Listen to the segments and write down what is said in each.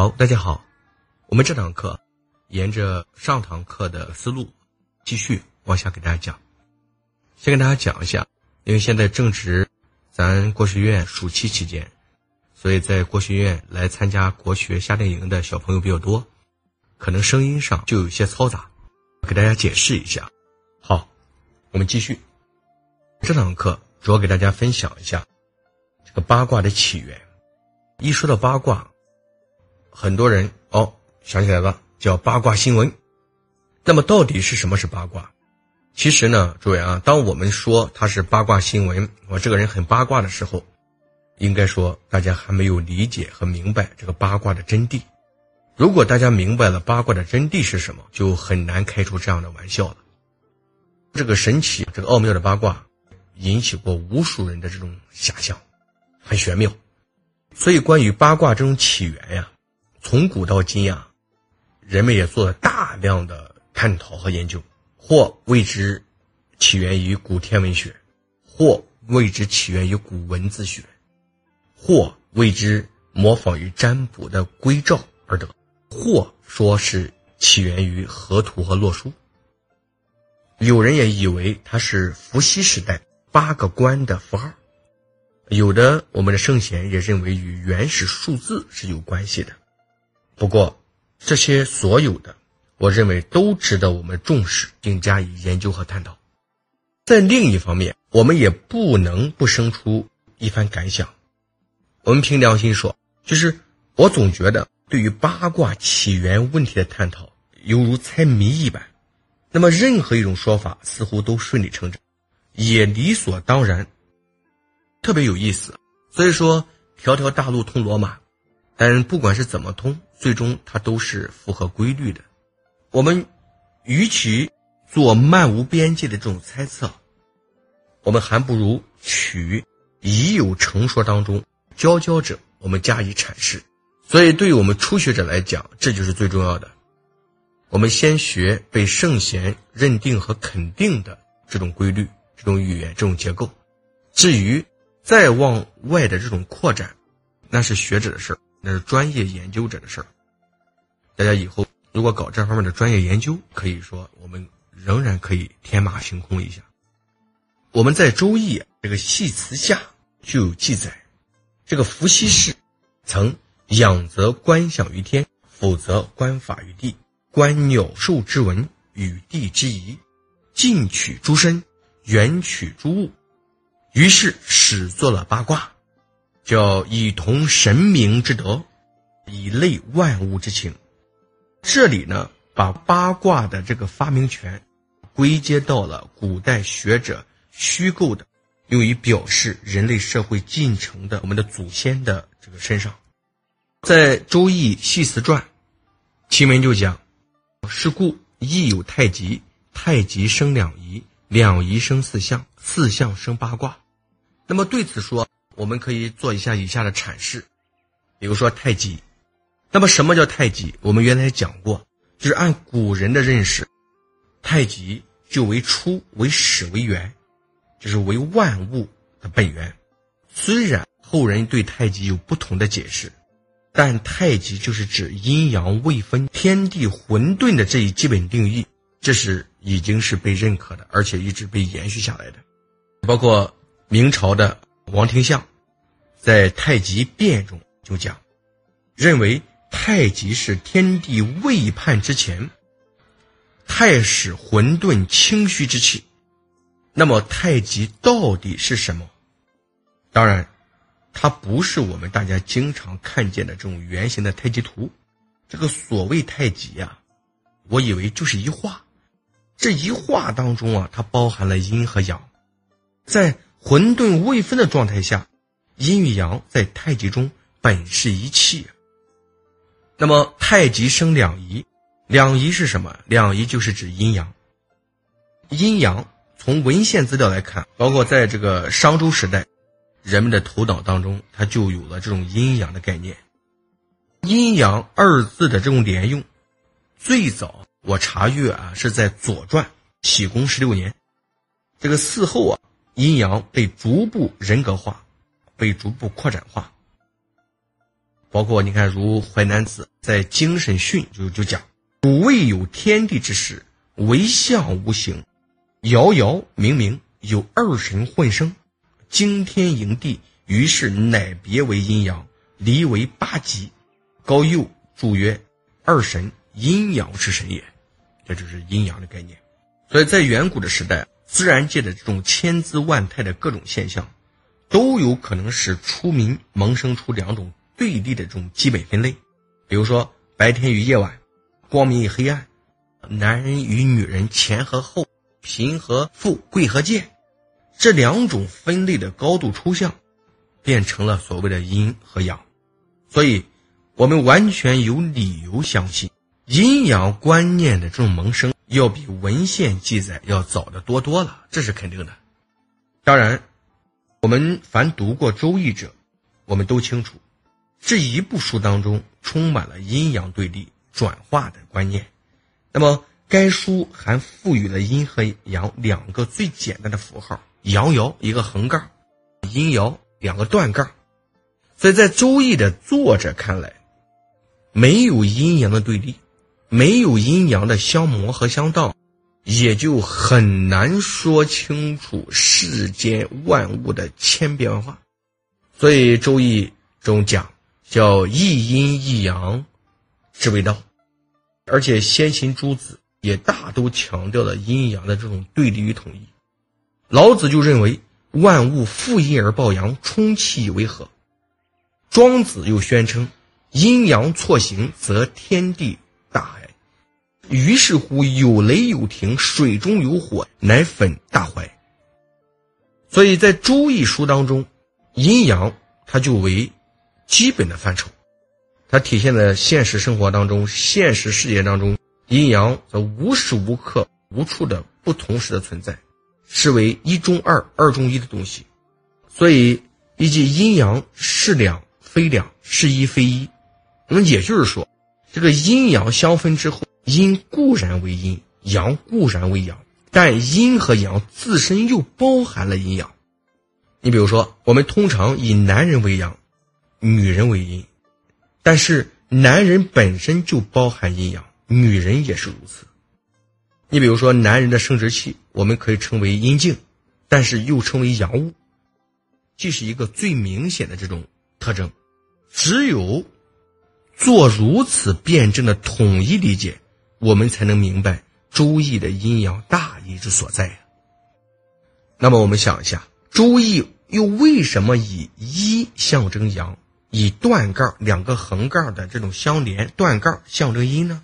好，大家好，我们这堂课沿着上堂课的思路继续往下给大家讲。先跟大家讲一下，因为现在正值咱国学院暑期期间，所以在国学院来参加国学夏令营的小朋友比较多，可能声音上就有些嘈杂，给大家解释一下。好，我们继续。这堂课主要给大家分享一下这个八卦的起源。一说到八卦，很多人哦想起来了，叫八卦新闻。那么到底是什么是八卦？其实呢，诸位啊，当我们说它是八卦新闻，我这个人很八卦的时候，应该说大家还没有理解和明白这个八卦的真谛。如果大家明白了八卦的真谛是什么，就很难开出这样的玩笑了。这个神奇、这个奥妙的八卦，引起过无数人的这种遐想，很玄妙。所以，关于八卦这种起源呀。从古到今呀，人们也做了大量的探讨和研究，或谓之起源于古天文学，或谓之起源于古文字学，或谓之模仿于占卜的归兆而得，或说是起源于河图和洛书。有人也以为它是伏羲时代八个官的符号，有的我们的圣贤也认为与原始数字是有关系的。不过，这些所有的，我认为都值得我们重视并加以研究和探讨。在另一方面，我们也不能不生出一番感想。我们凭良心说，就是我总觉得，对于八卦起源问题的探讨，犹如猜谜一般。那么，任何一种说法似乎都顺理成章，也理所当然，特别有意思。所以说，条条大路通罗马。但不管是怎么通，最终它都是符合规律的。我们与其做漫无边际的这种猜测，我们还不如取已有成说当中佼佼者，我们加以阐释。所以，对于我们初学者来讲，这就是最重要的。我们先学被圣贤认定和肯定的这种规律、这种语言、这种结构。至于再往外的这种扩展，那是学者的事儿。那是专业研究者的事儿。大家以后如果搞这方面的专业研究，可以说我们仍然可以天马行空一下。我们在《周易》这个系辞下就有记载，这个伏羲氏曾仰则观象于天，俯则观法于地，观鸟兽之文与地之宜，近取诸身，远取诸物，于是始作了八卦。叫以同神明之德，以类万物之情。这里呢，把八卦的这个发明权归结到了古代学者虚构的，用于表示人类社会进程的我们的祖先的这个身上。在《周易系辞传》，其文就讲：是故易有太极，太极生两仪，两仪生四象，四象生八卦。那么对此说。我们可以做一下以下的阐释，比如说太极。那么什么叫太极？我们原来讲过，就是按古人的认识，太极就为初、为始、为元，就是为万物的本源。虽然后人对太极有不同的解释，但太极就是指阴阳未分、天地混沌的这一基本定义，这是已经是被认可的，而且一直被延续下来的。包括明朝的王廷相。在《太极变》中就讲，认为太极是天地未判之前，太始混沌清虚之气。那么太极到底是什么？当然，它不是我们大家经常看见的这种圆形的太极图。这个所谓太极呀，我以为就是一画。这一画当中啊，它包含了阴和阳，在混沌未分的状态下。阴与阳在太极中本是一气，那么太极生两仪，两仪是什么？两仪就是指阴阳。阴阳从文献资料来看，包括在这个商周时代，人们的头脑当中，它就有了这种阴阳的概念。阴阳二字的这种连用，最早我查阅啊是在《左传》启公十六年，这个嗣后啊，阴阳被逐步人格化。被逐步扩展化。包括你看，如《淮南子》在《精神训》就就讲：“古未有天地之时，唯象无形，遥遥冥冥，有二神混生，惊天迎地。于是乃别为阴阳，离为八极。”高佑注曰：“二神，阴阳之神也。”这就是阴阳的概念。所以在远古的时代，自然界的这种千姿万态的各种现象，都有可能使出民萌生出两种。对立的这种基本分类，比如说白天与夜晚，光明与黑暗，男人与女人，前和后，贫和富，贵和贱，这两种分类的高度抽象，变成了所谓的阴和阳。所以，我们完全有理由相信，阴阳观念的这种萌生，要比文献记载要早得多多了，这是肯定的。当然，我们凡读过《周易》者，我们都清楚。这一部书当中充满了阴阳对立、转化的观念。那么，该书还赋予了阴和阳两个最简单的符号：阳爻一个横杠，阴爻两个断杠。所以在《周易》的作者看来，没有阴阳的对立，没有阴阳的相磨和相道，也就很难说清楚世间万物的千变万化。所以《周易》中讲。叫一阴一阳，之为道，而且先秦诸子也大都强调了阴阳的这种对立与统一。老子就认为万物负阴而抱阳，充气以为和。庄子又宣称阴阳错行，则天地。于是乎有雷有霆，水中有火，乃粉大怀。所以在《周易》书当中，阴阳它就为。基本的范畴，它体现在现实生活当中，现实世界当中，阴阳则无时无刻、无处的不同时的存在，是为一中二、二中一的东西。所以，以及阴阳是两非两，是一非一。那么也就是说，这个阴阳相分之后，阴固然为阴，阳固然为阳，但阴和阳自身又包含了阴阳。你比如说，我们通常以男人为阳。女人为阴，但是男人本身就包含阴阳，女人也是如此。你比如说，男人的生殖器，我们可以称为阴茎，但是又称为阳物，这是一个最明显的这种特征。只有做如此辩证的统一理解，我们才能明白《周易》的阴阳大义之所在。那么，我们想一下，《周易》又为什么以一象征阳？以断杠两个横杠的这种相连，断杠象征阴呢？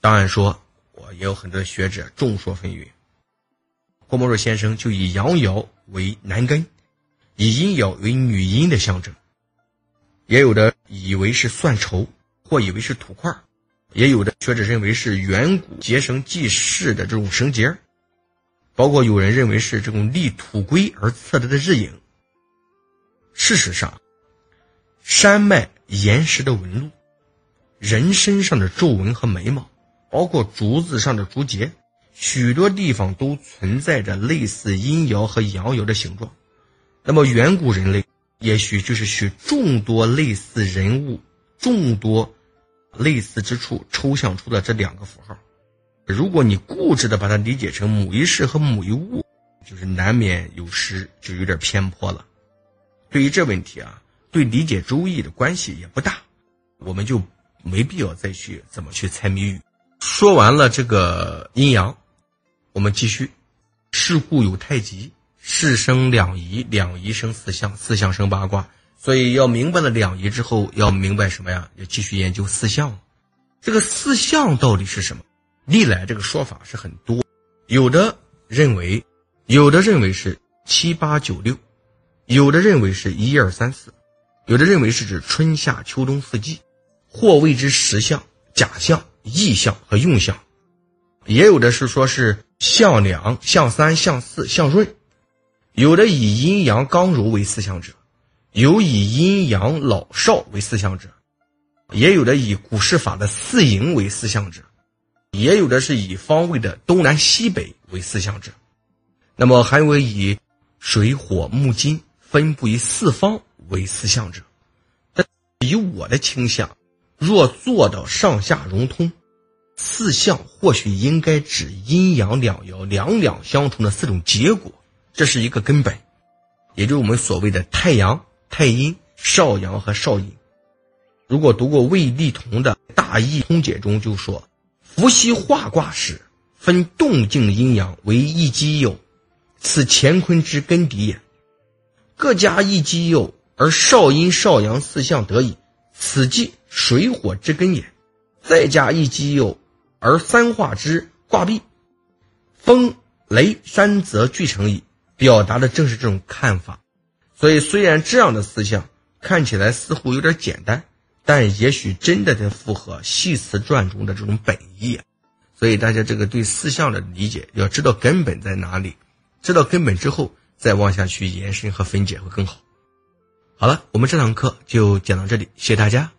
当然说，我也有很多学者众说纷纭。郭沫若先生就以阳爻为男根，以阴爻为女阴的象征。也有的以为是算筹，或以为是土块也有的学者认为是远古结绳记事的这种绳结包括有人认为是这种立土龟而测得的日影。事实上。山脉岩石的纹路，人身上的皱纹和眉毛，包括竹子上的竹节，许多地方都存在着类似阴爻和阳爻的形状。那么远古人类也许就是许众多类似人物、众多类似之处抽象出的这两个符号。如果你固执的把它理解成某一事和某一物，就是难免有失，就有点偏颇了。对于这问题啊。对理解周易的关系也不大，我们就没必要再去怎么去猜谜语。说完了这个阴阳，我们继续。事故有太极，事生两仪，两仪生四象，四象生八卦。所以要明白了两仪之后，要明白什么呀？要继续研究四象。这个四象到底是什么？历来这个说法是很多，有的认为，有的认为是七八九六，有的认为是一二三四。有的认为是指春夏秋冬四季，或谓之实象、假象、意象和用象；也有的是说是象两、象三、象四、象闰；有的以阴阳刚柔为四象者，有以阴阳老少为四象者，也有的以古诗法的四营为四象者，也有的是以方位的东南西北为四象者。那么还有以水火木金分布于四方。为四象者，以我的倾向，若做到上下融通，四象或许应该指阴阳两爻两两相冲的四种结果，这是一个根本，也就是我们所谓的太阳、太阴、少阳和少阴。如果读过魏立同的《大易通解》中就说：“伏羲画卦时，分动静阴阳为一基有，此乾坤之根底也。各加一基有，而少阴少阳四象得矣，此即水火之根也。再加一基有，而三化之卦毕，风雷山泽俱成矣。”表达的正是这种看法。所以，虽然这样的思想看起来似乎有点简单。但也许真的在符合《系辞传》中的这种本意，所以大家这个对四象的理解要知道根本在哪里，知道根本之后再往下去延伸和分解会更好。好了，我们这堂课就讲到这里，谢谢大家。